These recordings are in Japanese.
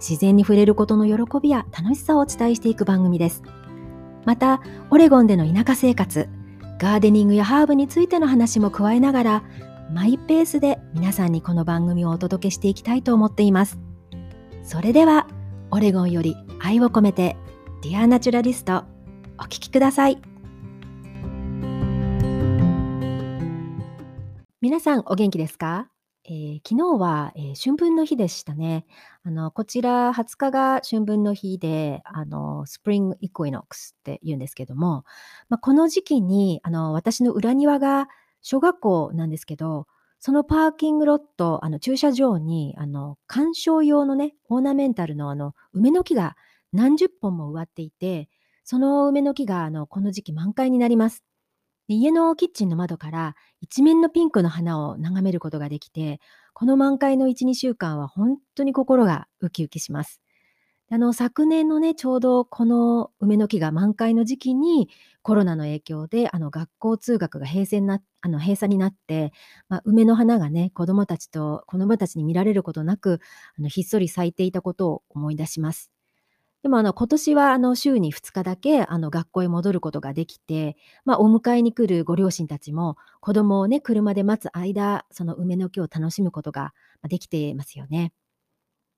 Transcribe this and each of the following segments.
自然に触れることの喜びや楽しさをお伝えしていく番組です。また、オレゴンでの田舎生活、ガーデニングやハーブについての話も加えながら、マイペースで皆さんにこの番組をお届けしていきたいと思っています。それでは、オレゴンより愛を込めて、 Dear Naturalist、お聴きください。皆さんお元気ですか？えー、昨日は、えー、春分の日でしたね。あの、こちら20日が春分の日で、あの、 spring equinox って言うんですけども、まあ、この時期に、あの、私の裏庭が小学校なんですけど、その parking lot、あの、駐車場に、あの、観賞用のね、 ornamental のあの、梅の木が何十本も植わっていて、その梅の木が、あの、この時期満開になります。で家のキッチンの窓から一面のピンクの花を眺めることができて、この満開の1、2週間は本当に心がウキウキします。あの、昨年のね、ちょうどこの梅の木が満開の時期にコロナの影響で、あの、学校通学が閉鎖になあの閉鎖になって、まあ、梅の花がね、子供たちと、子供たちに見られることなく、あのひっそり咲いていたことを思い出します。でもあの今年はあの週に2日だけあの学校へ戻ることができて、まあ、お迎えに来るご両親たちも子供をね、車で待つ間、その梅の木を楽しむことができてますよね。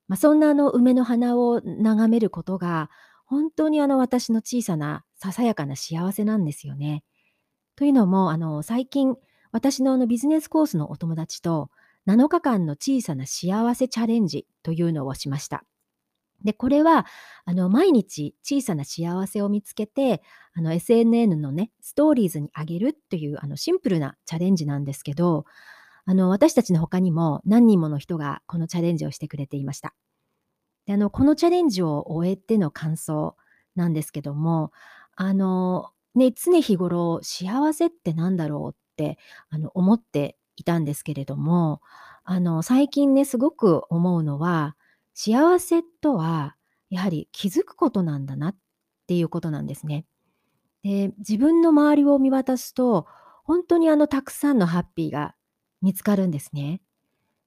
まあ、そんなあの梅の花を眺めることが本当にあの私の小さなささやかな幸せなんですよね。というのもあの最近私のあのビジネスコースのお友達と7日間の小さな幸せチャレンジというのをしました。で、これは、あの、毎日小さな幸せを見つけて、あの、SNN のね、ストーリーズにあげるっていう、あの、シンプルなチャレンジなんですけど、あの、私たちの他にも何人もの人がこのチャレンジをしてくれていました。で、あの、このチャレンジを終えての感想なんですけども、あの、ね、常日頃幸せって何だろうって、あの、思っていたんですけれども、あの、最近ね、すごく思うのは、幸せとは、やはり気づくことなんだなっていうことなんですね。で、自分の周りを見渡すと、本当にあのたくさんのハッピーが見つかるんですね。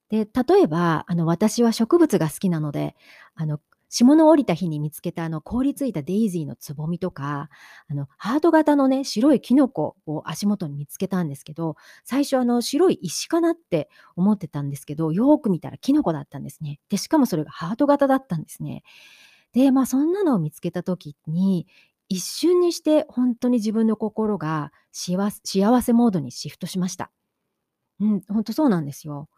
で、例えば、あの私は植物が好きなので、あの霜の降りた日に見つけたあの凍りついたデイジーのつぼみとか、あのハート型のね、白いキノコを足元に見つけたんですけど、最初あの白い石かなって思ってたんですけど、よく見たらキノコだったんですね。で、しかもそれがハート型だったんですね。で、まあそんなのを見つけた時に、一瞬にして本当に自分の心が幸せモードにシフトしました。うん、本当そうなんですよ。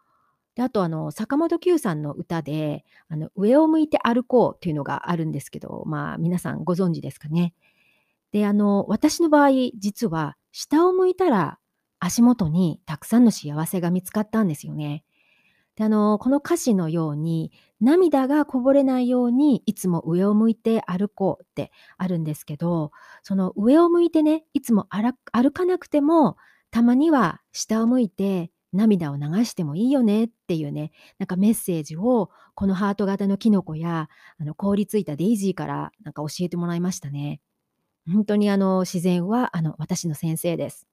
で、あとあの、坂本九さんの歌で、あの、上を向いて歩こうっていうのがあるんですけど、まあ、皆さんご存知ですかね。で、あの、私の場合、実は下を向いたら足元にたくさんの幸せが見つかったんですよね。で、あの、この歌詞のように、涙がこぼれないように、いつも上を向いて歩こうってあるんですけど、その上を向いてね、いつも歩かなくても、たまには下を向いて涙を流してもいいよねっていうね、なんかメッセージをこのハート型のキノコやあの凍りついたデイジーからなんか教えてもらいましたね。本当にあの自然はあの私の先生です。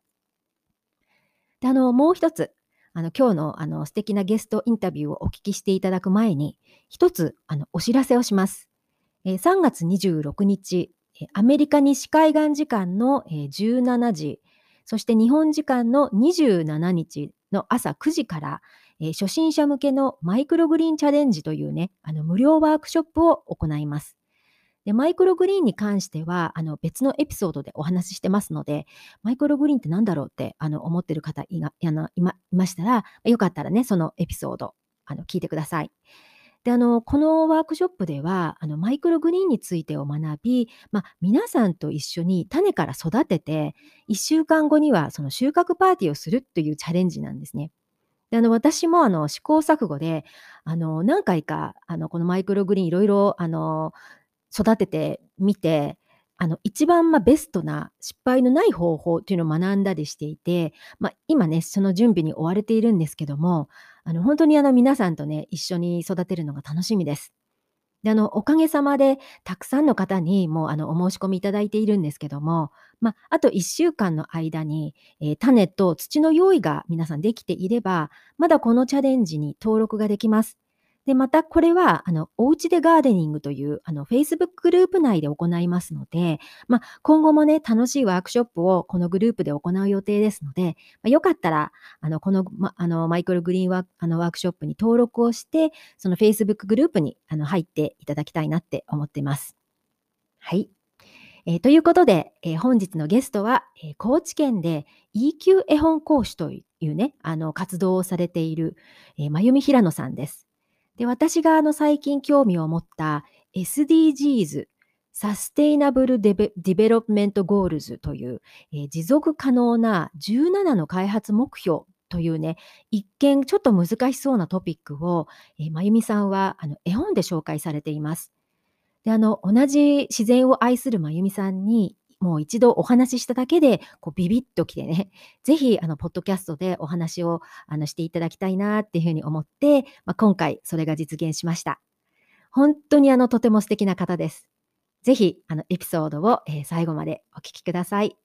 であのもう一つあの今日のあの素敵なゲストインタビューをお聞きしていただく前に一つあのお知らせをします。えー、3月26日アメリカ西海岸時間の17時そして日本時間の27日の朝9時から、えー、初心者向けのマイクログリーンチャレンジというね、あの無料ワークショップを行います。でマイクログリーンに関してはあの別のエピソードでお話ししてますので、マイクログリーンって何だろうってあの思ってる方いいまいましたら、よかったらね、そのエピソードあの聞いてください。で、あの、このワークショップでは、あの、マイクログリーンについてを学び、まあ、皆さんと一緒に種から育てて、1週間後にはその収穫パーティーをするというチャレンジなんですね。で、あの、私もあの、試行錯誤で、あの、何回か、あの、このマイクログリーンいろいろ、あの、育ててみて、あの、一番、ま、ベストな失敗のない方法っていうのを学んだりしていて、ま、今ね、その準備に追われているんですけども、あの、本当にあの、皆さんとね、一緒に育てるのが楽しみです。で、あの、おかげさまでたくさんの方にもう、あの、お申し込みいただいているんですけども、ま、あと1週間の間に、えー、種と土の用意が皆さんできていれば、まだこのチャレンジに登録ができます。で、またこれは、あの、おうちでガーデニングという、あの、Facebook グループ内で行いますので、まあ、今後もね、楽しいワークショップをこのグループで行う予定ですので、まあ、よかったら、あの、この、ま、あの、マイクログリーンワあの、ワークショップに登録をして、その Facebook グループに、あの、入っていただきたいなって思っています。はい。ええ、ということで、え、本日のゲストは、え、高知県で EQ 絵本講師というね、あの、活動をされている、え、まゆみひらのさんです。で、私があの最近興味を持った SDGs、 Sustainable Deve Development Goals という、えー、持続可能な17の開発目標というね、一見ちょっと難しそうなトピックを、えー、まゆみさんはあの絵本で紹介されています。で、あの、同じ自然を愛するまゆみさんにもう一度お話ししただけで、こうビビッときてね、ぜひあの、ポッドキャストでお話をあの、していただきたいなっていうふうに思って、まあ、今回それが実現しました。本当にあの、とても素敵な方です。ぜひ、あの、エピソードを、えー、最後までお聞きください。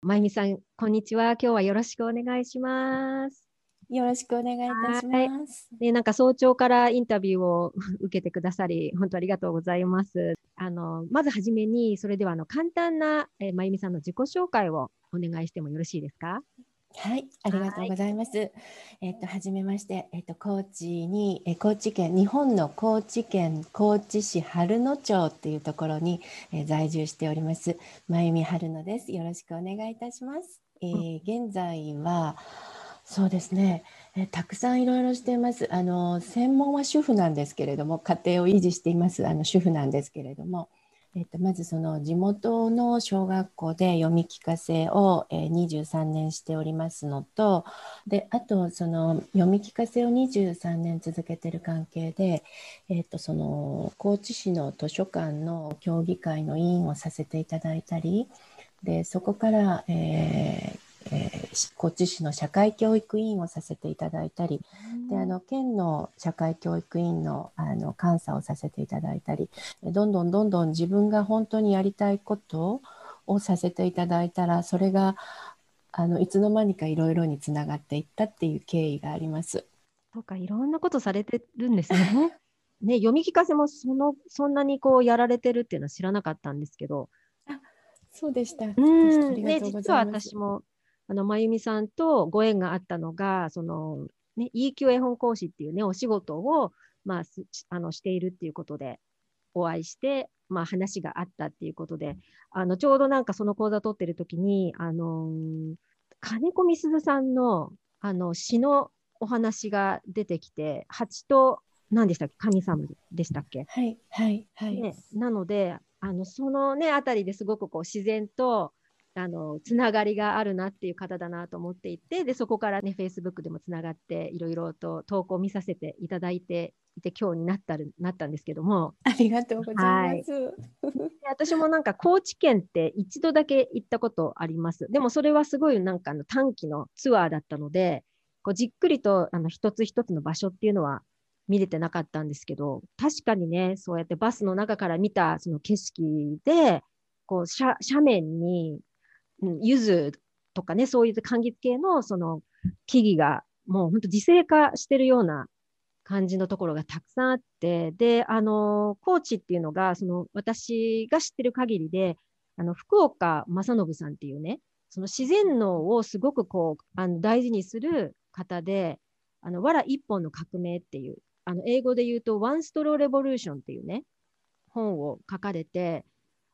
まゆみさん、こんにちは。今日はよろしくお願いします。よろしくお願いいたします。で、なんか早朝からインタビューを受けてくださり、本当ありがとうございます。あの、まずはじめに、それではあの簡単な、えー、まゆみさんの自己紹介をお願いしてもよろしいですか？はい、ありがとうございます。えっと、はじめまして、えっと、高知に、え高知県、日本の高知県高知市春野町っていうところに、え在住しております。まゆみ春野です。よろしくお願いいたします。えー、現在は、そうですね。え、たくさんいろいろしています。あの、専門は主婦なんですけれども、家庭を維持しています、あの、主婦なんですけれども、えっと、まずその地元の小学校で読み聞かせを、え、23年しておりますのと、で、あとその読み聞かせを23年続けてる関係で、えっと、その高知市の図書館の協議会の委員をさせていただいたり、で、そこから、えーえー、高知市の社会教育委員をさせていただいたり、であの県の社会教育委員のあの監査をさせていただいたりどんどんどんどん自分が本当にやりたいことをさせていただいたらそれがあのいつの間にかいろいろにつながっていったっていう経緯があります。そうかいろんなことされてるんですね。ね読み聞かせもそのそんなにこうやられてるっていうのは知らなかったんですけど。あそうでした。うんね実は私もあの、まゆみさんとご縁があったのが、その、ね、EQ 絵本講師っていうね、お仕事を、まあ、あの、しているっていうことで、お会いして、まあ、話があったっていうことで、あの、ちょうどなんかその講座取ってる時に、あのー、金子みすずさんの、あの、詩のお話が出てきて、蜂と、何でしたっけ？神様でしたっけ？はい、はい、はい。ね、なので、あの、そのね、あたりですごくこう自然と、あのつながりがあるなっていう方だなと思っていてでそこからね Facebook でもつながっていろいろと投稿を見させていただいていて今日になったるなったんですけども。ありがとうございます、はい、私もなんか高知県って一度だけ行ったことあります。でもそれはすごいなんかの短期のツアーだったのでこうじっくりとあの一つ一つの場所っていうのは見れてなかったんですけど確かにねそうやってバスの中から見たその景色でこう斜面にうん、柚子とかね、そういう柑橘系のその木々がもう本当自生化してるような感じのところがたくさんあって、で、あの、高知っていうのが、その私が知ってる限りで、あの、福岡正信さんっていうね、その自然農をすごくこう、あの大事にする方で、あの、わら一本の革命っていう、あの、英語で言うと、ワンストローレボリューションっていうね、本を書かれて、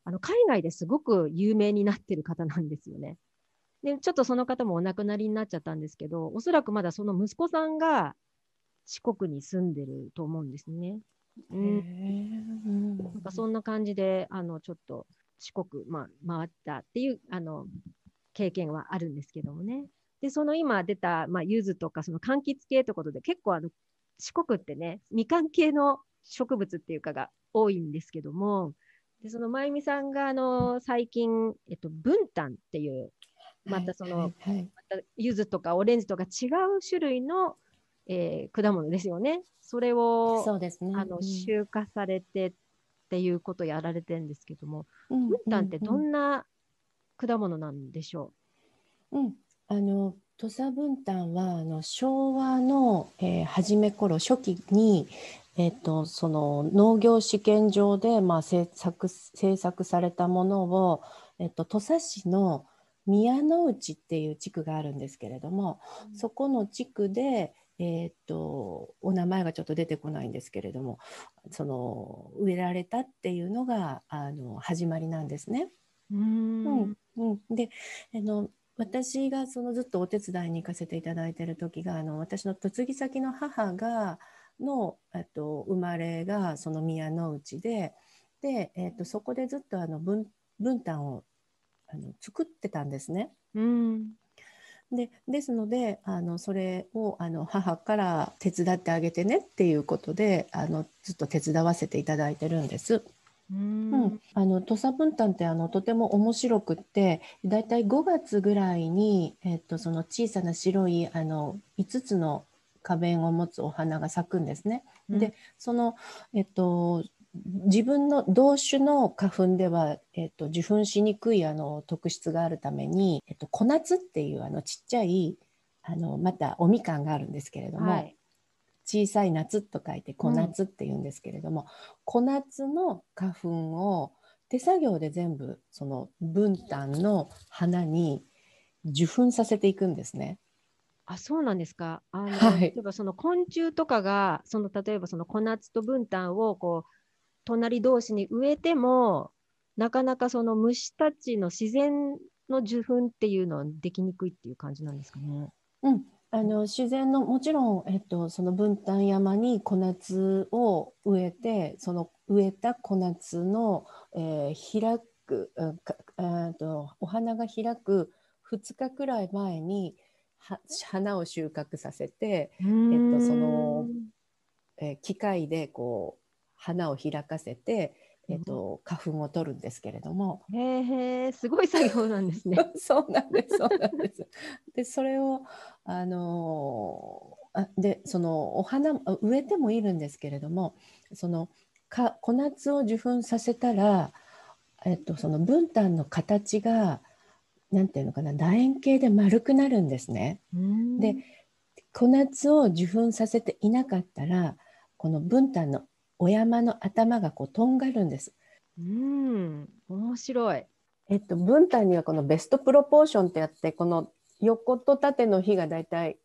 あの海外ですごく有名になってる方なんですよね。で、ちょっとその方もお亡くなりになっちゃったんですけど、おそらくまだその息子さんが四国に住んでると思うんですね。うん、なんかそんな感じで、あのちょっと四国、まあ、回ったっていうあの経験はあるんですけどもね。で、その今出た、まあ、柚子とか、その柑橘系ということで、結構あの、四国ってね、みかん系の植物っていうかが多いんですけども、でそのまゆみさんがあの最近、えっと、ブンタンっていう、またその、はいはい、また柚子とかオレンジとか違う種類の、えー、果物ですよね。それをそうですね、あの収穫されてっていうことをやられてるんですけども、うん、ブンタンってどんな果物なんでしょう、うん、あの土佐文旦はあの昭和の、えー、初め頃初期に、えーと、その農業試験場で、まあ、制作制作されたものを、えーと、土佐市の宮之内っていう地区があるんですけれども、うん、そこの地区で、えーと、お名前がちょっと出てこないんですけれどもその植えられたっていうのがあの始まりなんですね。うん、うん、であの私がそのずっとお手伝いに行かせていただいている時があの私の嫁ぎ先の母がのと生まれがその宮の内でで、えー、とそこでずっとあの分分担をあの作ってたんですね。うんでですのであのそれをあの母から手伝ってあげてねっていうことであのずっと手伝わせていただいてるんです。うん、あの土佐文旦ってあのとても面白くってだいたい5月ぐらいに、えっと、その小さな白いあの5つの花弁を持つお花が咲くんですね。うん、でその、えっと、自分の同種の花粉では、えっと、受粉しにくいあの特質があるために、えっと、小夏っていうあのちっちゃいあのまたおみかんがあるんですけれども、はい、小さい夏と書いて小夏って言うんですけれども、うん、小夏の花粉を手作業で全部その分担の花に受粉させていくんですね。あそうなんですか。あの、はい、例えばその昆虫とかがその例えばその小夏と分担をこう隣同士に植えてもなかなかその虫たちの自然の受粉っていうのはできにくいっていう感じなんですかね。うん、あの自然のもちろん、えっと、その分担山に小夏を植えてその植えた小夏の、えー、開くあとお花が開く2日くらい前に花を収穫させて、えっと、その、えー、機械でこう花を開かせてえーと、花粉を取るんですけれども。へえすごい作業なんですね。そうなんですそうなんです。でそれをあのあでそのお花植えてもいるんですけれどもそのか小夏を受粉させたら、えっと、その分担の形がなんていうのかな楕円形で丸くなるんですね。で小夏を受粉させていなかったらこの分担のお山の頭がこうとんがるんです。うん面白い。えっと文体にはこのベストプロポーションってやってこの横と縦の比がだいたい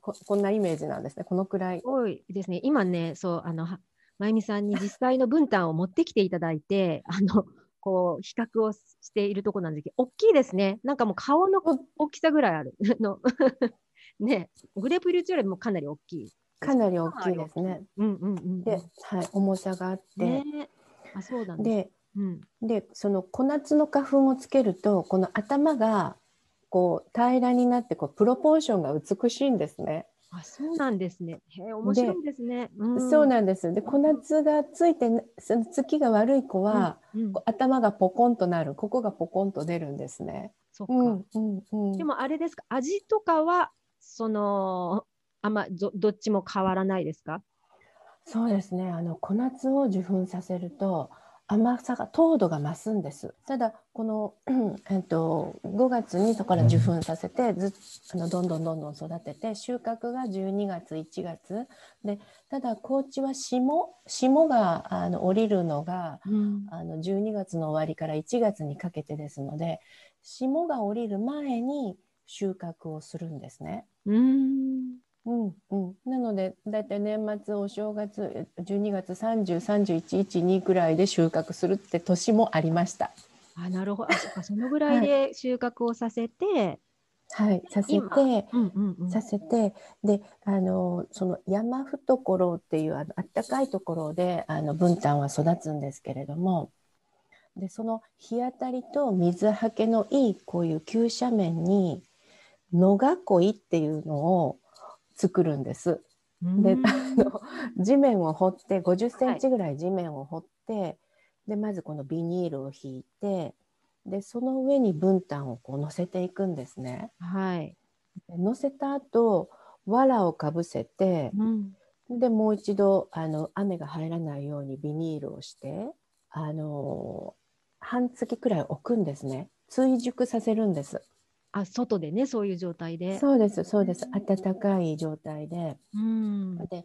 ここんなイメージなんですね。このくらい。多いですね。今ね、そうあのまゆみさんに実際の分担を持ってきていただいて、あのこう比較をしているところなんですけど、大きいですね。なんかもう顔の大きさぐらいある。の ね、グレープフルーツよりもかなり大きい。かなり大きいですね。うんうんうん、で、はい、重さがあって、ね、あそうだね、で、うん、でその小夏の花粉をつけるとこの頭がこう平らになってこうプロポーションが美しいんですね。あそうなんですね。へ面白いですね、うん。そうなんです。で小夏がついてその月が悪い子は、うんうん、頭がポコンとなるここがポコンと出るんですね。そっか、うんうんうん、でもあれですか？味とかはそのあんまどどっちも変わらないですか？そうですねあの小夏を受粉させると甘さが糖度が増すんです。ただこの、えっと、5月にそこから受粉させてずあのどんどんどんどん育てて収穫が12月1月。でただ高知は霜霜があの降りるのが、うん、あの12月の終わりから1月にかけてですので霜が降りる前に収穫をするんですね。うんうんうん、なので大体年末お正月12月303112ぐらいで収穫するって年もありました。あなるほど。あそかそのぐらいで収穫をさせて、はい、させて、うんうんうん、させてであのその山懐っていうあのあったかいところであの分担は育つんですけれどもでその日当たりと水はけのいいこういう急斜面に野囲いっていうのを作るんです。であの地面を掘って50センチぐらい地面を掘って、でまずこのビニールを引いてでその上に分担をこう乗せていくんですね。はい。で乗せた後藁をかぶせてうん。でもう一度あの雨が入らないようにビニールをしてあの半月くらい置くんですね追熟させるんですあ、外でね、そういう状態で。そうですそうです暖かい状態でうん。で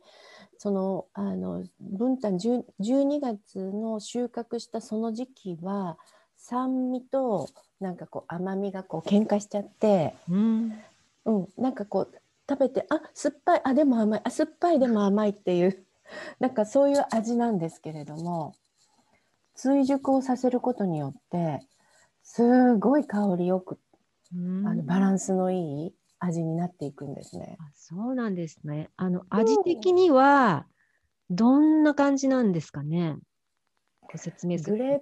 そのあの分担10 12月の収穫したその時期は酸味となんかこう甘みがこう喧嘩しちゃって、うん。うん、なんかこう食べてあ酸っぱいあでも甘いあ酸っぱいでも甘いっていう なんかそういう味なんですけれども追熟をさせることによってすごい香りよくあのバランス。スのいい味になっていくんですね。あそうなんですね。あの、味的には、どんな感じなんですかね？ご説明するグレー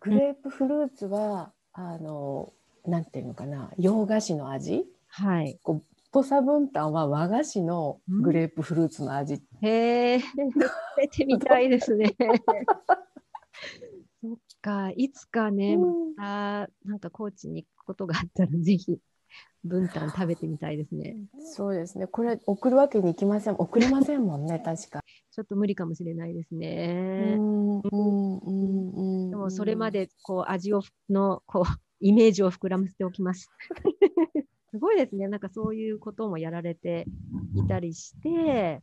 プ。グレープフルーツは、あのなんていうのかな洋菓子の味？はい。土佐分担は和菓子のグレープフルーツの味、へえ、食べてみたいですね。そっか、いつかね、うんまたなんか高知にことがあったら、ぜひ、分担食べてみたいですね。そうですねこれ送るわけにいきません送れませんもんね 確か。ちょっと無理かもしれないですうね。んうんうんうんでも、それまで、こう、味をふ、の、こう、イメージを膨らませておきます。すごいですね。なんかそういうこともやられていたりして、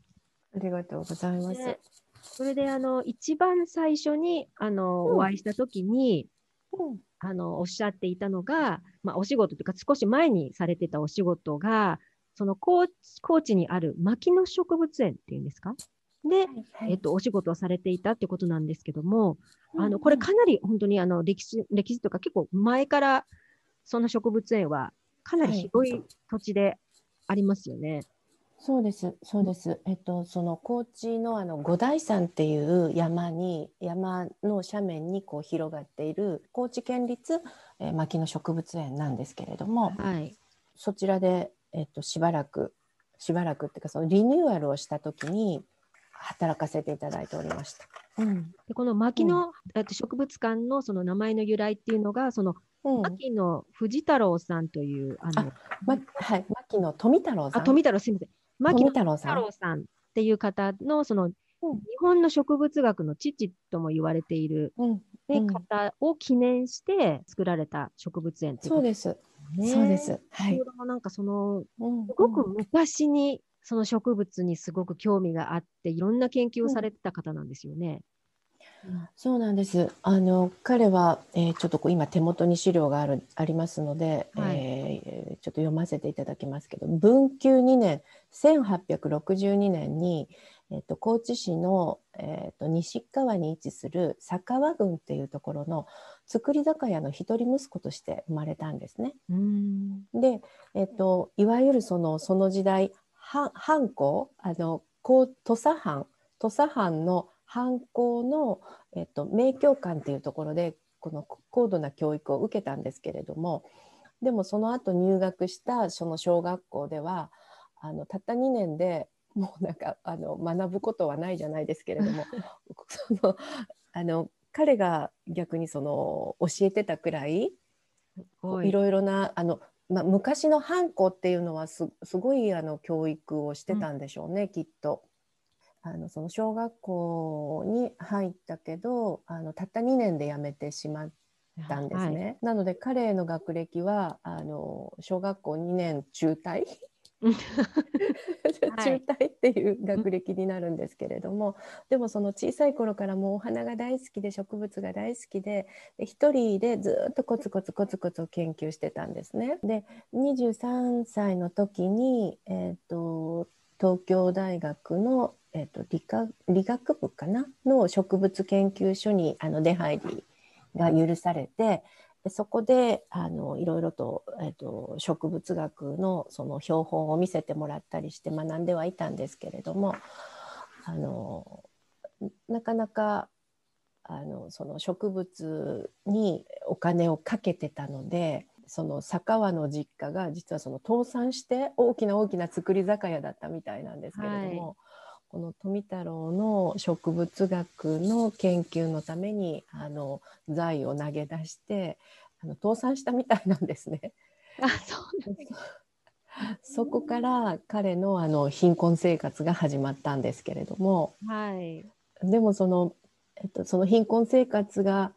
ありがとうございます。でそれで、あの、一番最初に、あの、うんお会いしたときに、うんあの、おっしゃっていたのが、まあ、お仕事というか、少し前にされてたお仕事が、その高知高知にある牧野植物園っていうんですか？で、えっと、お仕事をされていたってことなんですけども、あの、これかなり本当にあの、歴史、歴史とか結構前から、その植物園はかなり広い土地でありますよね。そうです、そうです。えっと、その高知のあの五台山っていう山に、山の斜面にこう広がっている高知県立、えー、牧野植物園なんですけれども、はい。そちらで、えっと、しばらく、しばらくっていうか、そのリニューアルをしたときに働かせていただいておりました。でこの牧野、えっと植物館のその名前の由来っていうのが、そのうん、牧野藤太郎さんという、あの、ま、はい、牧野富太郎さあ、ん。富太郎、すみません。牧富野太郎さん。っていう方の、その、うん日本の植物学の父とも言われている、うん、ねうん方を記念して作られた植物園っていそうです。ねそうです。は先いなんかその、うんすごく昔にその植物にすごく興味があって、いろんな研究をされてた方なんですよね。そうなんです。あの彼は、えーちょっとこう今手元に資料があるありますので、はいえーちょっと読ませていただきますけど、文久2年1862年にえっ、と高知市のえっ、と西側に位置する佐川郡っていうところの造り酒屋の一人息子として生まれたんですね。うん。で、えっと、いわゆるそのその時代藩藩校あの土佐藩土佐藩の藩校の、えっと、名教館っていうところでこの高度な教育を受けたんですけれどもでもその後入学したその小学校ではあのたった2年でもうなんかあの学ぶことはないじゃないですけれども そのあの彼が逆にその教えてたくらいすいろいろなあの、まあ、昔の藩校っていうのはすすごいあの教育をしてたんでしょうね、きっと。あのその小学校に入ったけどあのたった2年で辞めてしまったんですね。なので彼の学歴はあの小学校2年中退うん 中退っていう学歴になるんですけれども、でもその小さい頃からもうお花が大好きで植物が大好きでで一人でずっとコツコツコツコツ研究してたんですね。で23歳の時に、えー、と東京大学の、えー、と理科理学部かな？の植物研究所にあの出入りが許されてでそこであのいろいろと,、えー、と植物学のその標本を見せてもらったりして学んではいたんですけれどもあのなかなかあのその植物にお金をかけてたのでその佐川の実家が実はその倒産して大きな大きな造り酒屋だったみたいなんですけれども、この富太郎の植物学の研究のためにあの財を投げ出してあの倒産したみたいなんですね。あそうです。そこから彼のあの貧困生活が始まったんですけれども、はい、でもその,、えっと、その貧困生活が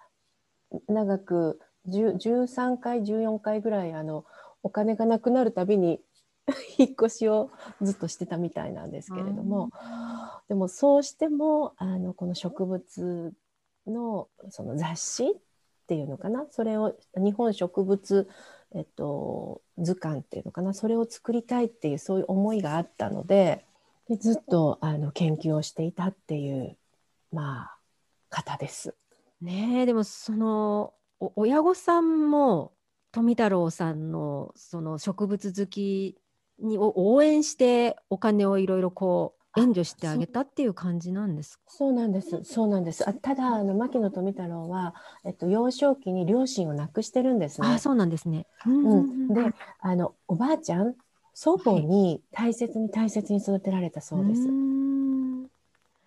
長く13回14回ぐらいあのお金がなくなるたびに 引っ越しをずっとしてたみたいなんですけれども、でもそうしてもあのこの植物のその雑誌っていうのかな？それを日本植物、えっと、図鑑っていうのかな？それを作りたいっていうそういう思いがあったのででずっとあの研究をしていたっていうまあ方です。ねでもその親御さんも富太郎さんのその植物好きに応援してお金をいろいろこう援助してあげたっていう感じなんですそうなんです。そうなんです。あただあの牧野富太郎はえっと幼少期に両親を亡くしてるんですね。あそうなんですね。うん。で、あのおばあちゃん祖母に大切に大切に育てられたそうです。はい、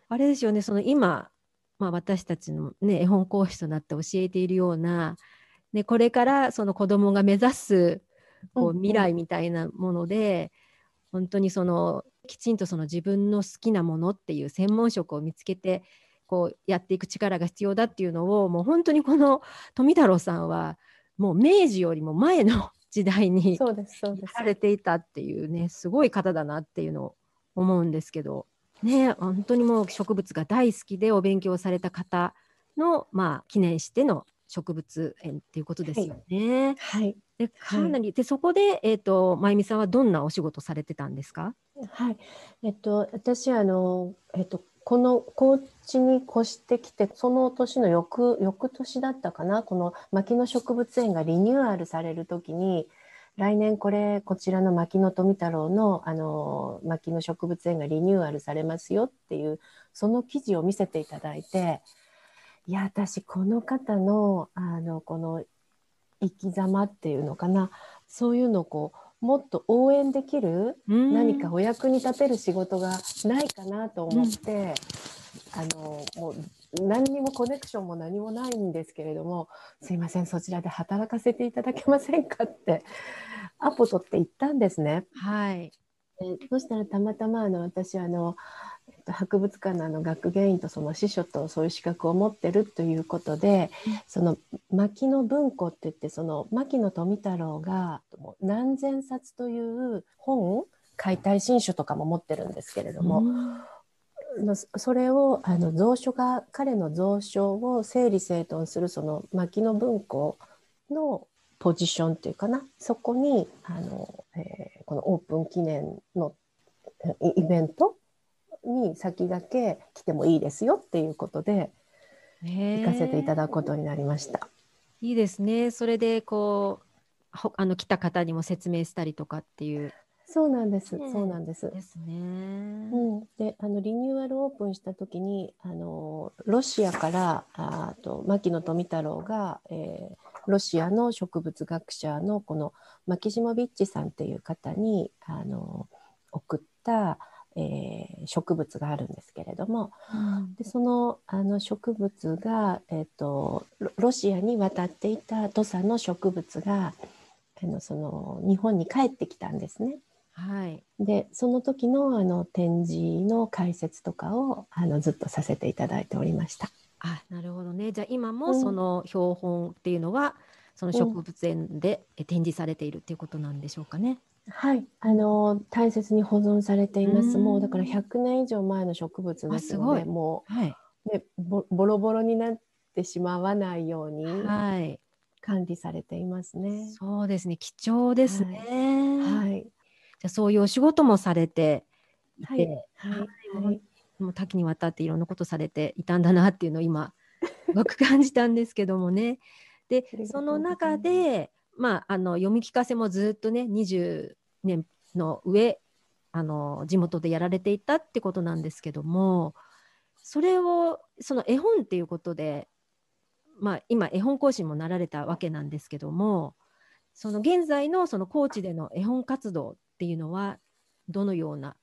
あれですよね。その今まあ私たちのね絵本講師となって教えているような。ね、これからその子供が目指すこう未来みたいなもので、本当にそのきちんとその自分の好きなものっていう専門職を見つけてこうやっていく力が必要だっていうのをもう本当にこの富太郎さんはもう明治よりも前の時代にされていたっていうねすごい方だなっていうのを思うんですけどね本当にもう植物が大好きでお勉強された方のまあ記念しての植物園っていうことですよね。はい。でかなり、はい、でそこでえっ、ー、とまゆみさんはどんなお仕事されてたんですか？はい。えっと私あのえっとこの高知に越してきてその年の翌翌年だったかな？この牧野植物園がリニューアルされる時に来年これこちらの牧野富太郎のあの牧野植物園がリニューアルされますよっていうその記事を見せていただいていや私この方のあのこの生き様っていうのかな。そういうのをこうもっと応援できる何かお役に立てる仕事がないかなと思って、うん、あのもう何にもコネクションも何もないんですけれどもすいませんそちらで働かせていただけませんかってアポ取って言ったんですね。はい、えそしたらたまたまあの私あの博物館のあの学芸員とその司書とそういう資格を持ってるということで、その牧野文庫って言ってその牧野富太郎が何千冊という本解体新書とかも持ってるんですけれども、うん、それをあの蔵書が彼の蔵書を整理整頓するその牧野文庫のポジションっていうかなそこにあの、えー、このオープン記念のイベントに先駆け来てもいいですよっていうことで行かせていただくことになりました。いいですね。それでこうあの来た方にも説明したりとかっていう。そうなんです。そうなんです。ですね。うん、で、あのリニューアルオープンした時に、あのロシアからあと牧野富太郎が、えー、ロシアの植物学者のこのマキシモビッチさんっていう方にあの送ったえー、植物があるんですけれども、うん、でそのあの植物が、えーと、ロシアに渡っていた土佐の植物があのその日本に帰ってきたんですね。はい、でその時のあの展示の解説とかをあのずっとさせていただいておりました。あなるほどね。じゃあ今もその標本っていうのは、うん、その植物園で展示されているっていうことなんでしょうかね。はい、あの大切に保存されています。もうだから100年以上前の植物ですので、もう、はい、ねボボロボロになってしまわないように管理されていますね。そうですね、貴重ですね。はい。じゃそういうお仕事もされていて、はい、はい、もう多岐にわたっていろんなことされていたんだなっていうのを今 すごく感じたんですけどもね。で、その中で。まあ、あの読み聞かせもずっとね20年の上あの地元でやられていたってことなんですけどもそれをその絵本っていうことで、まあ、今絵本講師もなられたわけなんですけどもその現在のその高知での絵本活動っていうのはどのような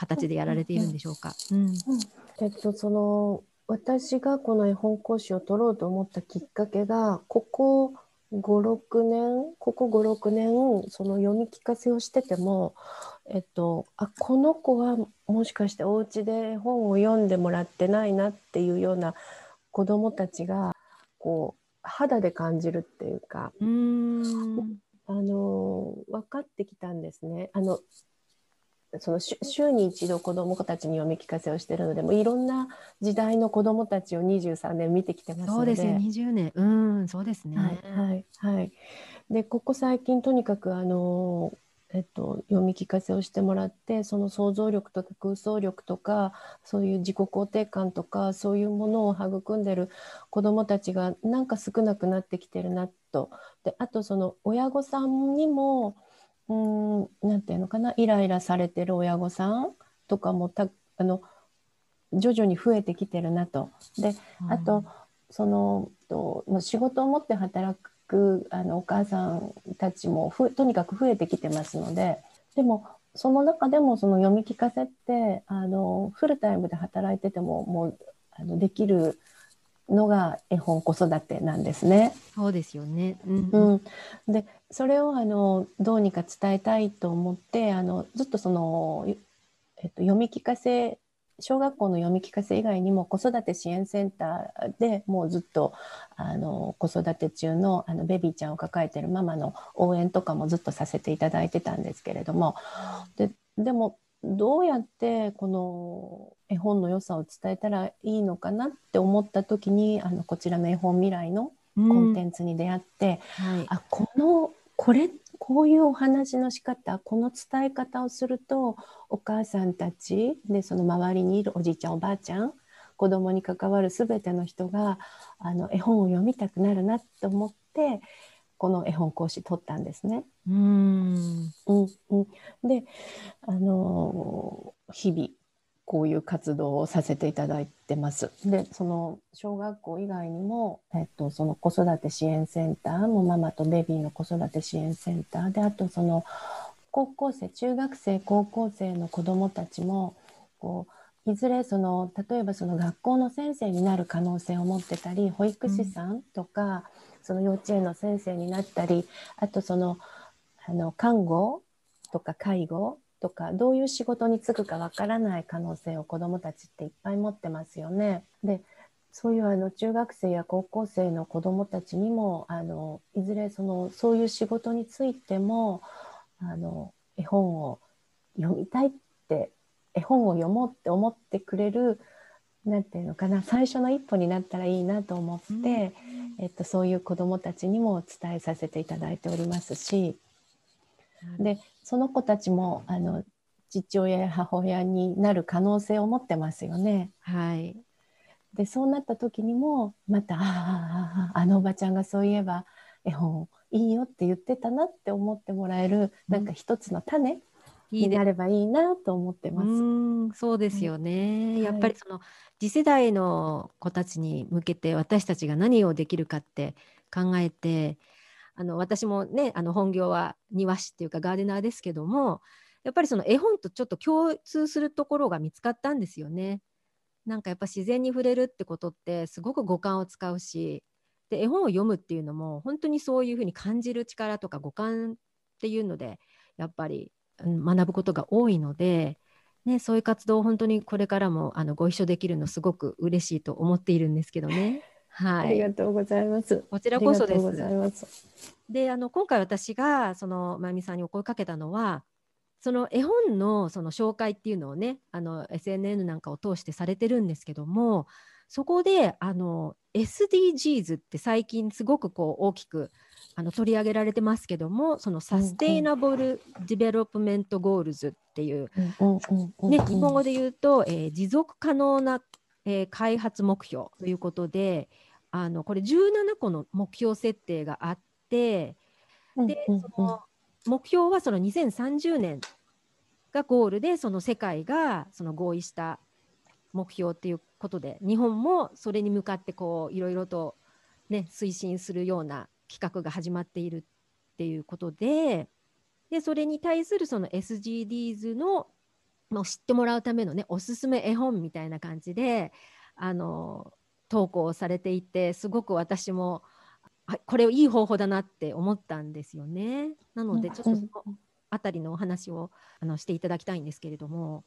形でやられているんでしょうか。うん、えっとその私がこの絵本講師を取ろうと思ったきっかけがここ56年ここ56年その読み聞かせをしてても、えっと、あこの子はもしかしてお家で本を読んでもらってないなっていうような子どもたちがこう肌で感じるっていうかうんあの分かってきたんですね。あのその週に一度子どもたちに読み聞かせをしているのでもいろんな時代の子どもたちを23年見てきてますので。そうですね20年。うんそうですね。はい、はい、はい、でここ最近とにかくあのえっと、読み聞かせをしてもらってその想像力とか空想力とかそういう自己肯定感とかそういうものを育んでる子どもたちがなんか少なくなってきてるなと。であとその親御さんにもうんなんていうのかなイライラされてる親御さんとかもたあの徐々に増えてきてるなと。であと、そのと仕事を持って働くあのお母さんたちもふとにかく増えてきてますのででもその中でもその読み聞かせってあのフルタイムで働いててももうあのできるのが絵本子育てなんですね。そうですよね、うん、うん、でそれをあのどうにか伝えたいと思ってあのずっとその、えっと、読み聞かせ小学校の読み聞かせ以外にも子育て支援センターでもうずっとあの子育て中のあのベビーちゃんを抱えてるママの応援とかもずっとさせていただいてたんですけれども。ででもどうやってこの絵本の良さを伝えたらいいのかなって思った時にあのこちらの絵本未来のコンテンツに出会って、うんはい、あこのこれこういうお話の仕方この伝え方をするとお母さんたちでその周りにいるおじいちゃんおばあちゃん子供に関わる全ての人があの絵本を読みたくなるなと思ってこの絵本講師取ったんですね。うん。うんうん、であの日々こういう活動をさせていただいてます。でその小学校以外にも、えっと、その子育て支援センターもママとベビーの子育て支援センターであとその高校生中学生高校生の子どもたちもこういずれその例えばその学校の先生になる可能性を持ってたり保育士さんとか、うん、その幼稚園の先生になったりあとそのあの看護とか介護とかどういう仕事に就くかわからない可能性を子どもたちっていっぱい持ってますよね。でそういうあの中学生や高校生の子どもたちにもあのいずれそのそういう仕事についてもあの絵本を読みたいって絵本を読もうって思ってくれるなんていうのかな最初の一歩になったらいいなと思って、うん、えっと、そういう子どもたちにも伝えさせていただいておりますしでその子たちもあの父親や母親になる可能性を持ってますよね。はい、でそうなった時にもまたああのおばちゃんがそういえば絵本いいよって言ってたなって思ってもらえる、うん、なんか一つの種になればいいなと思ってます。うんそうですよね、はい、やっぱりその次世代の子たちに向けて私たちが何をできるかって考えてあの私もねあの本業は庭師っていうかガーデナーですけどもやっぱりその絵本とちょっと共通するところが見つかったんですよね。なんかやっぱ自然に触れるってことってすごく五感を使うしで絵本を読むっていうのも本当にそういうふうに感じる力とか五感っていうのでやっぱり、学ぶことが多いので、ね、そういう活動を本当にこれからもあのご一緒できるのすごく嬉しいと思っているんですけどね。はい、ありがとうございます。こちらこそです。で、あの今回私がそのまゆみさんにお声かけたのは、その絵本のその紹介っていうのをね、あの SNN なんかを通してされてるんですけども、そこであの SDGs って最近すごくこう大きくあの取り上げられてますけども、その Sustainable Development Goals っていう、ね、日本語で言うと、えー、持続可能な、えー、開発目標ということで、あのこれ17個の目標設定があって、でその目標はその2030年がゴールでその世界がその合意した目標っていうことで日本もそれに向かってこういろいろと、ね、推進するような企画が始まっているってっていうことででそれに対するその SGDs のの知ってもらうためのねおすすめ絵本みたいな感じであの投稿されていてすごく私もこれいい方法だなって思ったんですよね。なのでちょっとその辺りのお話をあのしていただきたいんですけれども。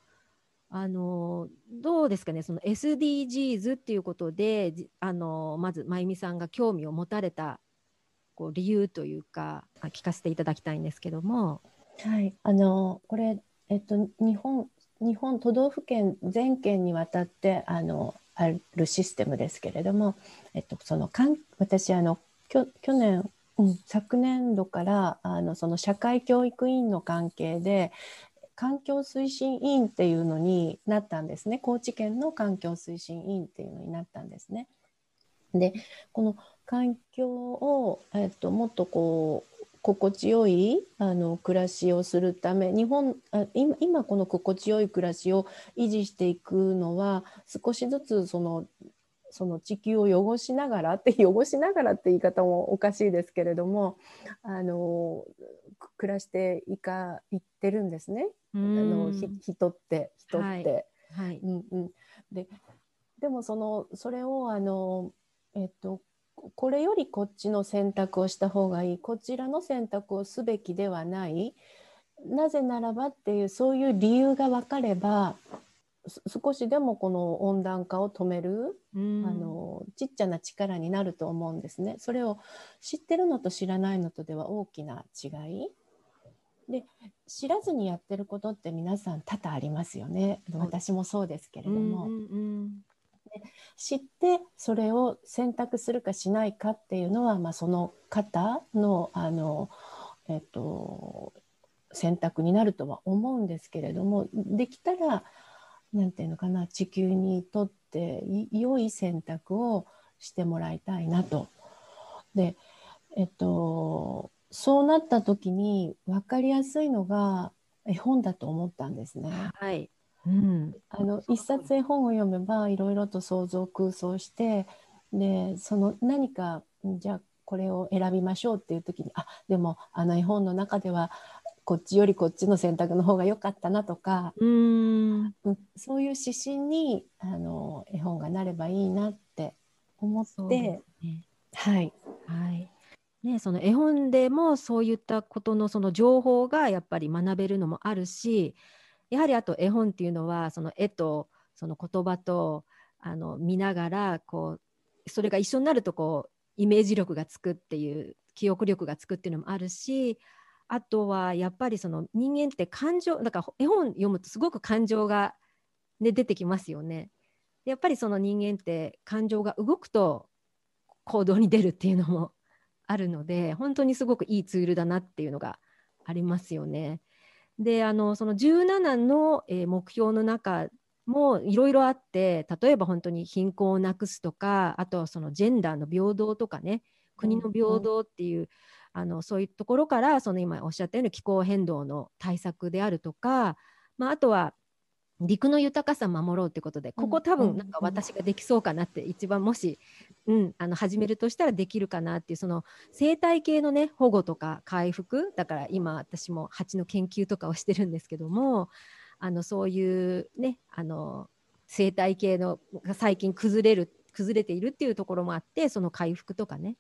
あのどうですかねその SDGs っていうことであのまず真由美さんが興味を持たれたこう理由というか聞かせていただきたいんですけども。はいあのこれえっと、日本日本都道府県全県にわたってあのあるシステムですけれども、えっと、そのかん私あの去年、うん、昨年度からあのその社会教育委員の関係で環境推進委員っていうのになったんですね高知県の環境推進委員っていうのになったんですね。でこの環境を、えっと、もっとこう心地よいあの暮らしをするため日本あ今今この心地よい暮らしを維持していくのは少しずつそのその地球を汚しながらって汚しながらって言い方もおかしいですけれどもあの暮らしていかいってるんですね。あの人って人って。はい、うんうん、ででもそのそれをあのえっとこれよりこっちの選択をした方がいいこちらの選択をすべきではないなぜならばっていうそういう理由が分かれば少しでもこの温暖化を止める、あのちっちゃな力になると思うんですね。それを知ってるのと知らないのとでは大きな違い。で知らずにやってることって皆さん多々ありますよね。私もそうですけれども。うんうんうん知ってそれを選択するかしないかっていうのは、まあ、その方のあの、えっと、選択になるとは思うんですけれどもできたら何て言うのかな地球にとって良い選択をしてもらいたいなと。でえっとそうなった時に分かりやすいのが絵本だと思ったんですね。はい、うん、あの一冊絵本を読めばいろいろと想像空想してでその何かじゃあこれを選びましょうっていう時にあでもあの絵本の中ではこっちよりこっちの選択の方が良かったなとかうん。そういう指針にあの絵本がなればいいなって思って、ね、はい、はい。ね、その絵本でもそういったことのその情報がやっぱり学べるのもあるしやはりあと絵本っていうのはその絵とその言葉とあの見ながらこうそれが一緒になるとこうイメージ力がつくっていう記憶力がつくっていうのもあるしあとはやっぱりその人間って感情だから絵本読むとすごく感情が、ね、出てきますよね。やっぱりその人間って感情が動くと行動に出るっていうのもあるので本当にすごくいいツールだなっていうのがありますよね。であのその17の、え、目標の中もいろいろあって例えば本当に貧困をなくすとかあとはそのジェンダーの平等とかね国の平等っていう、うん、あのそういうところからその今おっしゃったように気候変動の対策であるとか、まあ、あとは陸の豊かさ守ろうってことでここ多分なんか私ができそうかなって一番もし、うん、あの始めるとしたらできるかなっていうその生態系のね保護とか回復だから今私も蜂の研究とかをしてるんですけどもあのそういうねあの生態系のが最近崩れる崩れているっていうところもあってその回復とかね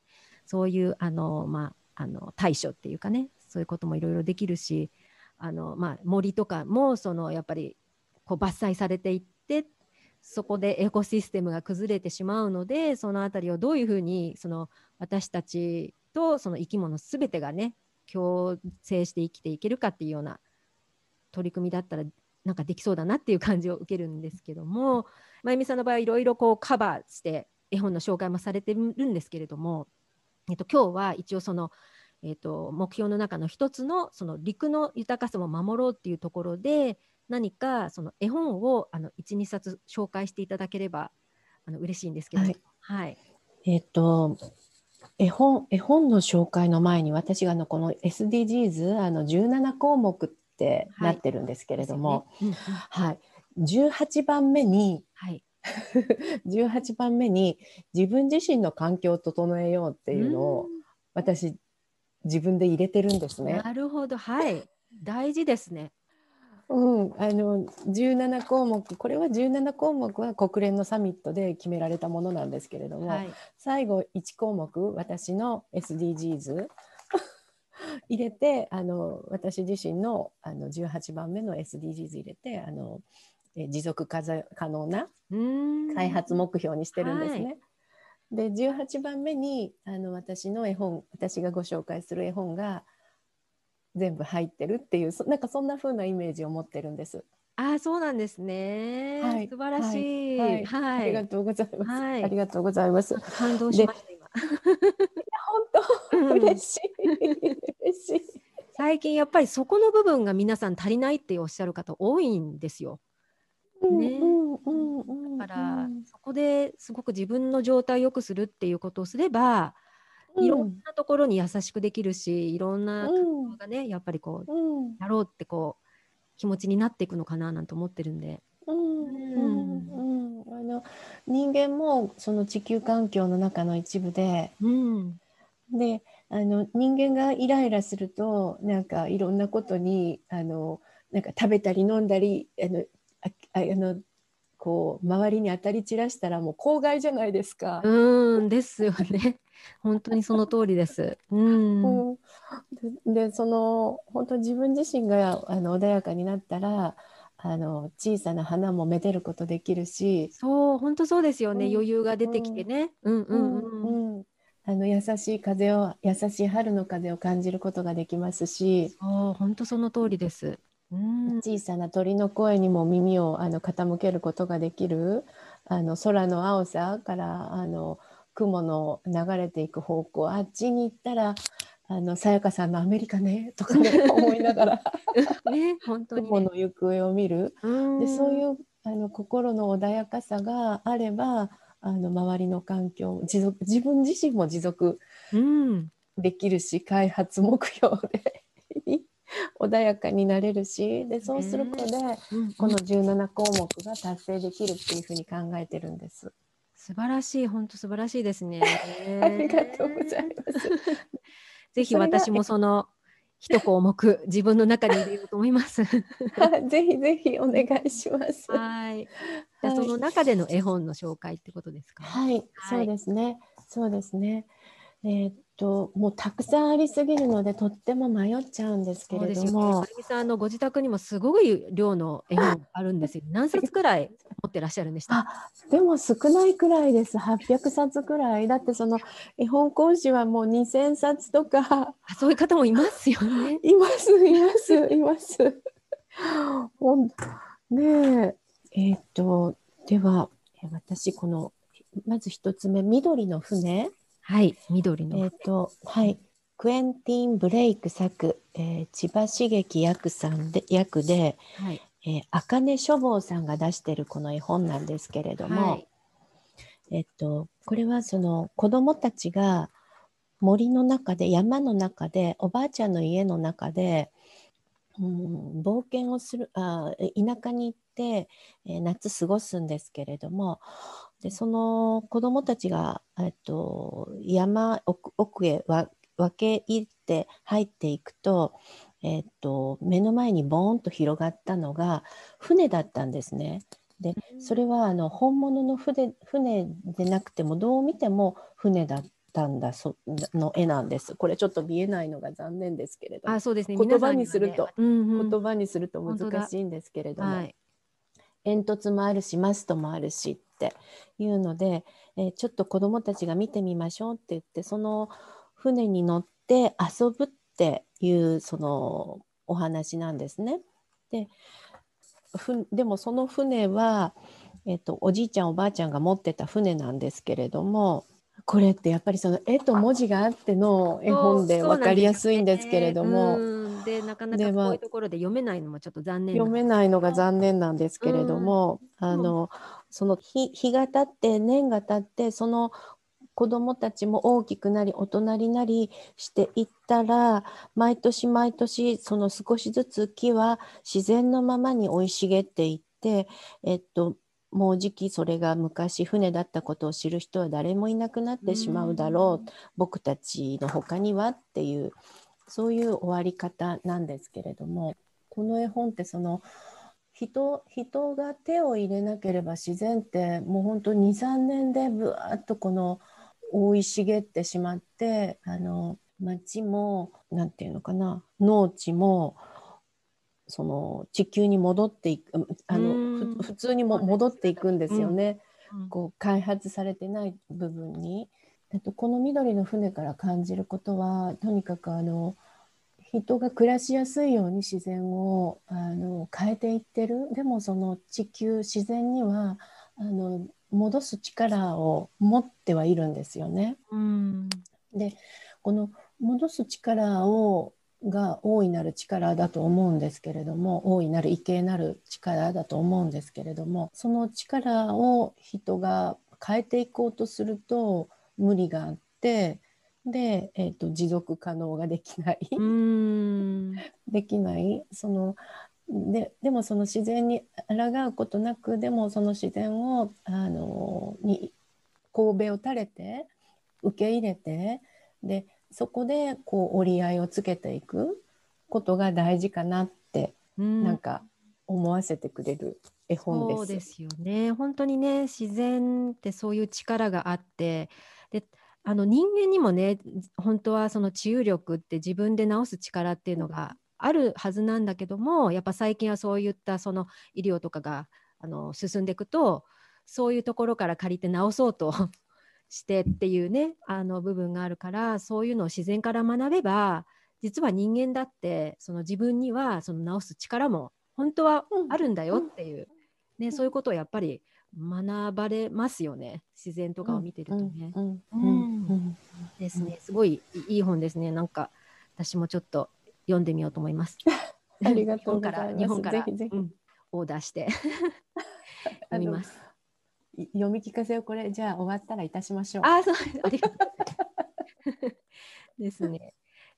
そういうあの、まあ、あの対処っていうかねそういうこともいろいろできるしあの、まあ、森とかもそのやっぱりこう伐採されていってそこでエコシステムが崩れてしまうのでその辺りをどういうふうにその私たちとその生き物全てがね共生して生きていけるかっていうような取り組みだったらなんかできそうだなっていう感じを受けるんですけども真由美さんの場合いろいろこうカバーして絵本の紹介もされてるんですけれども、えっと、今日は一応その、えっと、目標の中の一つのその陸の豊かさを守ろうっていうところで何かその絵本をあの12冊紹介していただければあの嬉しいんですけど、はい、はい、えっ、と絵本絵本の紹介の前に私があのこの SDGs あの17項目ってなってるんですけれども、はい、ね。はい、18番目に、はい、18番目に自分自身の環境を整えようっていうのを私自分で入れてるんですね。なるほど、はい。大事ですね。うん、あの17項目これは17項目は国連のサミットで決められたものなんですけれども、はい。最後1項目私の SDGs 入れてあの私自身のあの18番目の SDGs 入れてあのえ持続可能な。開発目標にしてるんですね。で18番目にあの私の絵本私がご紹介する絵本が全部入ってるっていうそなんかそんな風なイメージを持ってるんです。あ、そうなんですね。はい素晴らしい。はいはい。ありがとうございます。はいありがとうございます。感動しました今。本当うん嬉しい嬉しい。最近やっぱりそこの部分が皆さん足りないっておっしゃる方多いんですよ。ねうんうんうんだからそこですごく自分の状態を良くするっていうことをすれば、いろんなところに優しくできるし、いろんなうんことがね、やっぱりこううんやろうってこう気持ちになっていくのかななんて思ってるんで。うんうんうんあの人間もその地球環境の中の一部でうん。であの人間がイライラするとなんかいろんなことにあのなんか食べたり飲んだりあのあああのこう周りに当たり散らしたらもう公害じゃないですか。うーんですよね。本当にその通りです。うん。うんででその本当自分自身があの穏やかになったらあの小さな花もめでることできるし、そう、本当そうですよね。うん余裕が出てきてね。うんうんうん。うんあの優しい風を優しい春の風を感じることができますし、そう、本当その通りです。うん。小さな鳥の声にも耳をあの傾けることができるあの空の青さからあの雲の流れていく方向あっちに行ったらあのさやかさんのアメリカね とかね思いながら ね、本当に、雲ね。の行方を見るうんでそういうあの心の穏やかさがあればあの周りの環境持続自分自身も持続うん。できるし開発目標で 穏やかになれるしでそうすることで、うんこの17項目が達成できるっていうふうに考えてるんです。素晴らしい、本当素晴らしいですね。ありがとうございます。ぜひ私もその一項目 自分の中に入れようと思います。ぜひぜひお願いします。はい。じゃその中での絵本の紹介ってことですか？はい、はいそうですね。そうですね。えーっともうたくさんありすぎるのでとっても迷っちゃうんですけれ。どもま、ゆみさんあのご自宅にもすごい量の絵本あるんですよ。何冊くらい持ってらっしゃるんでした？あでも少ないくらいです。800冊くらい。だってその絵本講師はもう2000冊とかあそういう方もいますよね。いますいますいます。ほんねええーっとではえ私このまず一つ目緑の船。はい、緑の。えっ、と、はい。クエンティン・ブレイク作、えー千葉茂樹役さんで、役で、はい。えー、茜書房さんが出してるこの絵本なんですけれども、はい。えっと、これはその子供たちが森の中で、山の中で、おばあちゃんの家の中で、うん、冒険をするあえ田舎に行って、えー夏過ごすんですけれどもでその子どもたちが、えっと、山奥奥へわ分け入って入っていくと、えっと、目の前にボーンと広がったのが船だったんですね。でそれはあの本物の船船でなくてもどう見ても船だったんだその絵なんです。これちょっと見えないのが残念ですけれどもあ、そうですね。言葉にするとねうんうん言葉にすると難しいんですけれども、はい。煙突もあるしマストもあるしっていうので、えーちょっと子どもたちが見てみましょうって言ってその船に乗って遊ぶっていうそのお話なんですね。でふでもその船は、えっとおじいちゃんおばあちゃんが持ってた船なんですけれどもこれってやっぱりその絵と文字があっての絵本で分かりやすいんですけれども。うんでなかなかこういうところで読めないのもちょっと残念な読めないのが残念なんですけれども、あのその日日が経って年が経ってその子どもたちも大きくなり大人になりしていったら毎年毎年その少しずつ木は自然のままに生い茂っていって、えっと、もうじきそれが昔船だったことを知る人は誰もいなくなってしまうだろう、僕たちの他にはっていうそういう終わり方なんですけれどもこの絵本ってその人人が手を入れなければ自然ってもう本当23年でぶわっとこの覆い茂ってしまってあの町も何て言うのかな農地もその地球に戻っていくあの普通にも戻っていくんですよね、うん、こう開発されてない部分に。えっと、この緑の船から感じることはとにかくあの人が暮らしやすいように自然をあの変えていってるでもその地球自然にはあの戻す力を持ってはいるんですよね。うん、でこの戻す力をが大いなる力だと思うんですけれども大いなる畏敬なる力だと思うんですけれどもその力を人が変えていこうとすると無理があってで、えーと、持続可能ができない。できない。そのででもその自然に抗うことなくでもその自然をあのに神戸を垂れて受け入れてでそこでこう折り合いをつけていくことが大事かなって、うん、なんか思わせてくれる絵本です。そうですよね。本当にね自然ってそういう力があってであの人間にもね本当はその治癒力って自分で治す力っていうのがあるはずなんだけどもやっぱ最近はそういったその医療とかがあの進んでいくとそういうところから借りて治そうと してっていうねあの部分があるからそういうのを自然から学べば実は人間だってその自分にはその治す力も本当はあるんだよっていう、ね、そういうことをやっぱり学ばれますよね自然とかを見てるとね。ですねすごいいい本ですねなんか私もちょっと読んでみようと思います。ありがとうございます。日本からぜひぜひ、うん、オーダーして 読みます。読み聞かせをこれじゃあ終わったらいたしましょう。あそうありがとう ですね。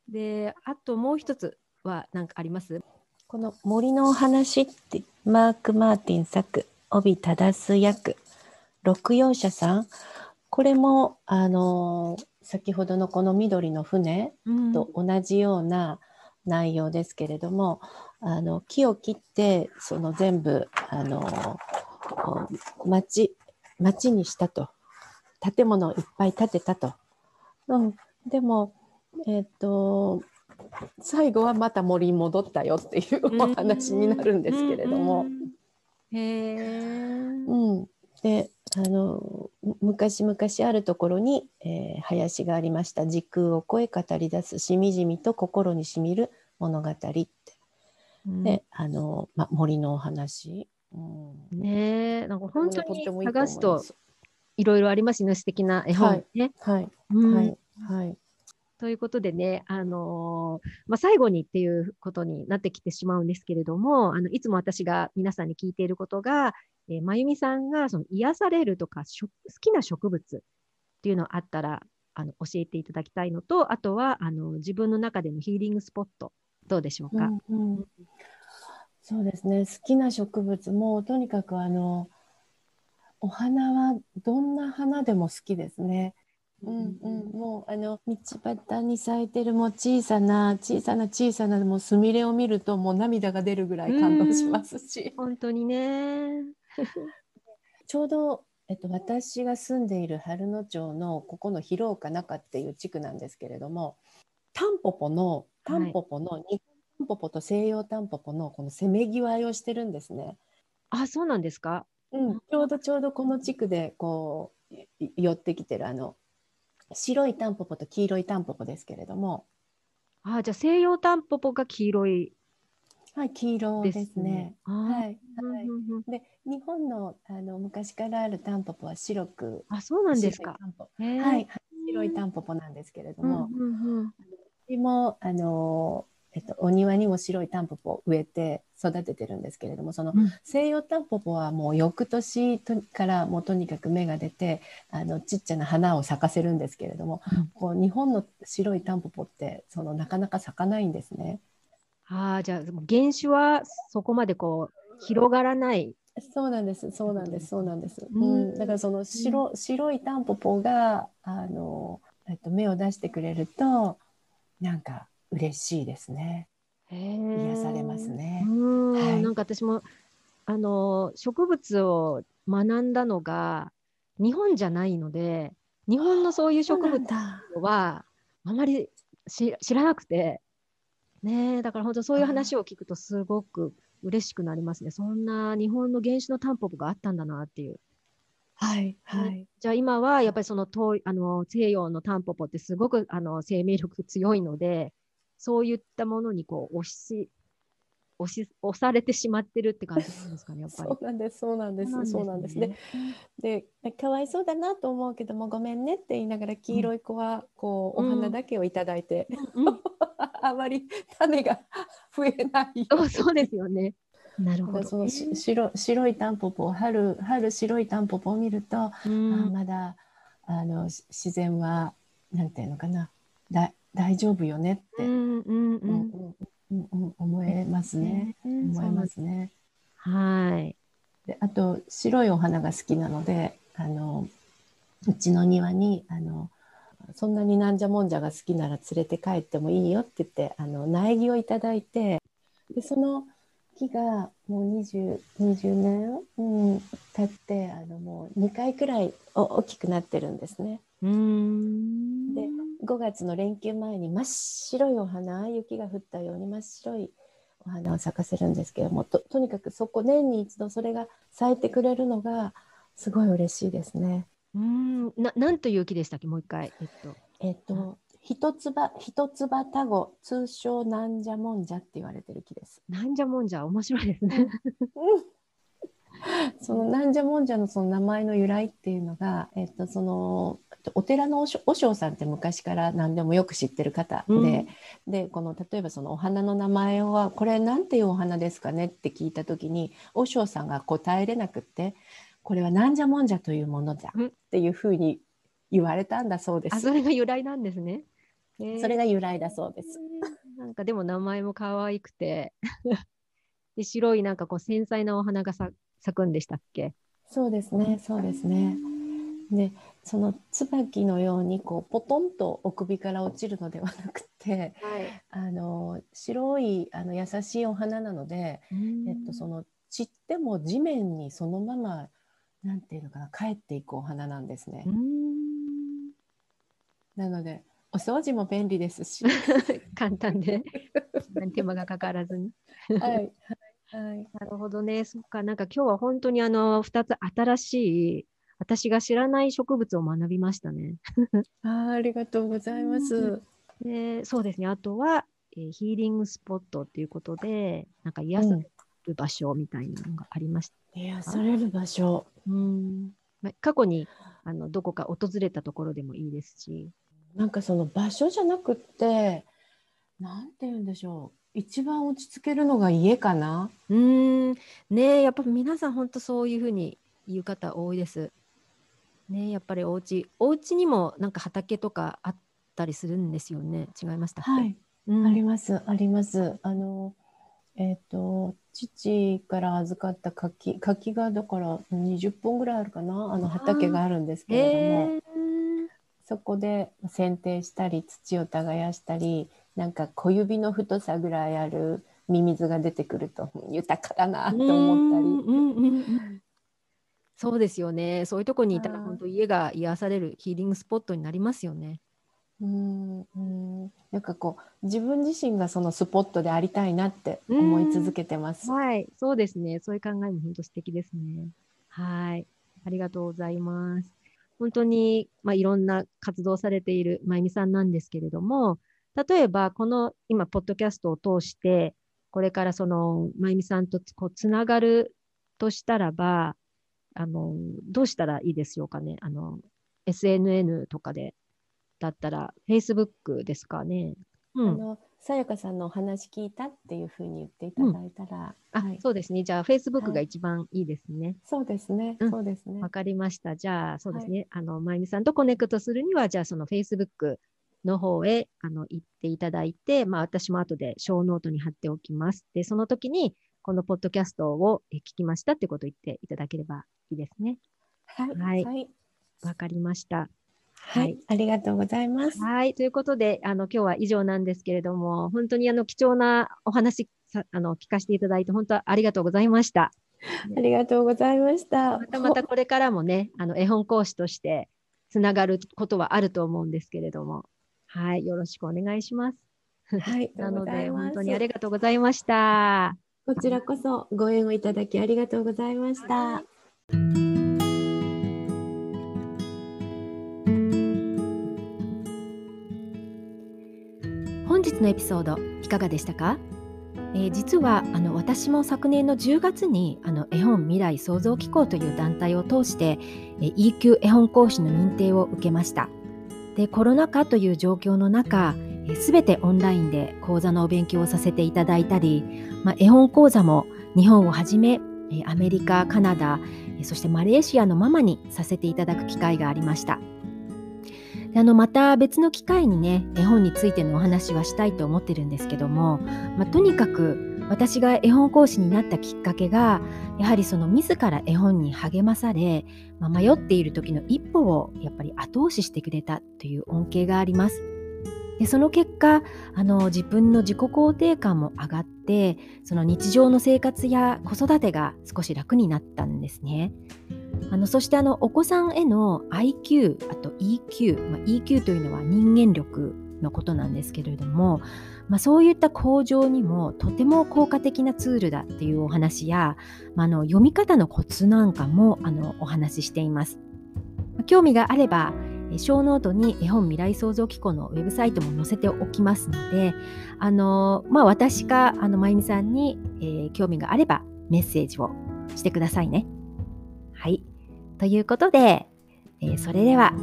であともう一つは何かあります？この森のお話ってマーク・マーティン作帯正す役。六葉社さん。これもあの先ほどのこの緑の船と同じような内容ですけれども、うん、あの木を切ってその全部あの町町にしたと。建物をいっぱい建てたと、うん、でもえっ、ー、と最後はまた森に戻ったよっていうお話になるんですけれども。へうん、であの昔々あるところに、えー、林がありました。時空を超え語り出すしみじみと心にしみる物語って、うん、であの、ま、森のお話、うん、ねえなんか本当に探すといろいろありますね。素敵な絵本ね。はい、はい、はいということでね、あのー、まあ、最後にっていうことになってきてしまうんですけれども、あのいつも私が皆さんに聞いていることが、えー、まゆみさんがその癒されるとか好きな植物っていうのあったらあの教えていただきたいのと、あとはあの自分の中でのヒーリングスポット、どうでしょうか？うんうん、そうですね、好きな植物もとにかくあのお花はどんな花でも好きですね。うんうん、もうあの道端に咲いてるもう小さな小さな小さなもうすみれを見るともう涙が出るぐらい感動しますし。本当にね。ちょうど、えっと、私が住んでいる春野町のここの広岡中っていう地区なんですけれどもタンポポのタンポポの、はい、日本タンポポと西洋タンポポのこのせめぎ合いをしてるんですね。あそうなんですか、うん、ちょうどちょうどこの地区でこう寄ってきてるあの白いタンポポと黄色いタンポポですけれども。あじゃあ西洋タンポポが黄色い。はい、黄色ですね。はい、はい。で、日本のあの昔からあるタンポポは白く。あ、そうなんですか。はい、白いタンポポなんですけれども。うんうん、もあのえっと、お庭にも白いタンポポを植えて育ててるんですけれどもその西洋タンポポはもう翌年からもうとにかく芽が出てあのちっちゃな花を咲かせるんですけれども、うん、こう日本の白いタンポポってそのなかなか咲かないんですね。あじゃあ原種はそこまでこう広がらないそうなんです、そうなんです、そうなんです。うんうん、だからその白、白いタンポポが、あの、えっと、芽を出してくれると。なんか嬉しいですね。癒癒されますね。うん、はいなんか私もあの植物を学んだのが日本じゃないので日本のそういう植物だ。はあまりし知らなくてねえだから本当そういう話を聞くとすごく嬉しくなりますねそんな日本の原種のタンポポがあったんだなっていうはい、はい。じゃあ今はやっぱりその東あの西洋のタンポポってすごくあの生命力強いのでそういったものにこう押し押し押されてしまってるって感じなんですかねやっぱり そう。なんです、そうなんです、そうなんです。で、ね。で、かわいそうだなと思うけども、ごめんねって言いながら、黄色い子は、こう、うんお花だけをいただいて。うんうん あまり種が増えない。そうそうですよね。なるほど、その白白いタンポポ春春白いタンポポを見ると、うあんまだあのし自然はなんていうのかなだ大丈夫よねって、うんうんうんうん。うん思えますね、思えますね。はい。であと白いお花が好きなのであのうちの庭にあのそんなになんじゃもんじゃが好きなら連れて帰ってもいいよって言ってあの苗木をいただいてでその木がもう 20, 20年、うん、経ってあのもう2回くらいお大きくなってるんですね。うーん。で5月の連休前に真っ白いお花雪が降ったように真っ白いお花を咲かせるんですけどもととにかくそこ年に一度それが咲いてくれるのがすごい嬉しいですね。うーん。ななんという木でしたっけ？もう一回。えっと。えっと一つ葉一つ葉タゴ通称なんじゃもんじゃって言われてる木です。なんじゃもんじゃ面白いですね。そのなんじゃもんじゃのその名前の由来っていうのが、えっと、そのお寺の和尚さんって昔から何でもよく知ってる方で、うんでこの例えばそのお花の名前はこれなんていうお花ですかねって聞いた時に和尚さんが答えれなくってこれはなんじゃもんじゃというものだうんっていうふうに言われたんだそうです。あ、それが由来なんですね。それが由来だそうです。えーなんかでも名前も可愛くてで白いなんかこう繊細なお花がさ咲くんでしたっけ？そうですね、そうですね。で、その椿のようにこうポトンとお首から落ちるのではなくて、はい。あの白いあの優しいお花なので、えっとその散っても地面にそのままなんていうのかな帰っていくお花なんですね。なのでお掃除も便利ですし、簡単で。手間がかからずに。はいはいはい。なるほどね。そっか。なんか今日は本当にあの2つ新しい私が知らない植物を学びましたね。あーありがとうございます。でそうですね。あとは、えーヒーリングスポットっていうことで、なんか癒される場所みたいなのがありました。癒される場所。うんま過去にあのどこか訪れたところでもいいですし。なんかその場所じゃなくって、なんて言うんでしょう。一番落ち着けるのが家かな。うーん、ねえやっぱ皆さん本当そういうふうに言う方多いです。ねえやっぱりお家お家にもなんか畑とかあったりするんですよね。違いましたはい。うんあります、あります。あの、えっ、と、父から預かった柿、柿がだから20本ぐらいあるかな、あの畑があるんですけれども、へえそこで剪定したり、土を耕したり、なんか小指の太さぐらいあるミミズが出てくると豊かだなと思ったり。うん。うん。うん。そうですよね。そういうとこにいたら本当家が癒されるヒーリングスポットになりますよね。うん。うん。なん。かこう自分自身がそのスポットでありたいなって思い続けてます。はい、そうですね。そういう考えも本当素敵ですね。はい、ありがとうございます。本当に、まあ、いろん。な活動されているまゆみさん。なん。ですけれども、例えばこの今、ポッドキャストを通して、これからそのまゆみさんとこうつながるとしたらば、あのどうしたらいいですよかね？あの SNS とかでだったら、Facebook ですかね？うん、あのさやかさんのお話聞いたっていうふうに言っていただいたら、あ、はい、そうですね。じゃあ、Facebook がはい一番いいですね。そうですね、うんそうですね。わかりました。じゃあ、そうですね。あの、まゆみさんと connect するには、じゃあ、その Facebook の方へ、あの、行っていただいて、まあ、私も後で show note に貼っておきます。で、その時に、このポッドキャストを聞きましたってことを言っていただければいいですね。はい。はいはい。わかりました。はいありがとうございます。はい。ということで、あの、今日は以上なんですけれども、本当にあの、貴重なお話さ、あの、聞かせていただいて、本当ありがとうございました。ありがとうございました。またまたこれからもね、あの、絵本講師としてつながることはあると思うんですけれども、はい。よろしくお願いします。はい。なので、本当にありりがとうございました。こちらこそご縁をいただきありがとうございました。本日のエピソードいかがでしたか、えー実はあの私も昨年の10月にあの絵本未来創造機構という団体を通して、えー E 級絵本講師の認定を受けましたでコロナ禍という状況の中すべてオンラインで講座のお勉強をさせていただいたり、まあ、絵本講座も日本をはじめアメリカカナダそしてマレーシアのママにさせていただく機会がありました。であのまた別の機会にね絵本についてのお話はしたいと思ってるんですけども、まあ、とにかく私が絵本講師になったきっかけがやはりその自ら絵本に励まされ、まあ、迷っている時の一歩をやっぱり後押ししてくれたという恩恵があります。でその結果あの自分の自己肯定感も上がってその日常の生活や子育てが少し楽になったんですね。あのそしてあのお子さんへの IQ あと EQ、まあ、EQ というのは人間力のことなんですけれども、まあ、そういった向上にもとても効果的なツールだっていうお話や、まあ、の読み方のコツなんかもあのお話ししています。興味があればえ小ノートに絵本未来創造機構のウェブサイトも載せておきますので、あのまあ、私かあのまゆみさんに、えー興味があればメッセージをしてくださいね。はい。ということで、えーそれでは、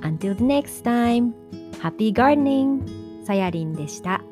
Until the next time, Happy Gardening! さやりんでした。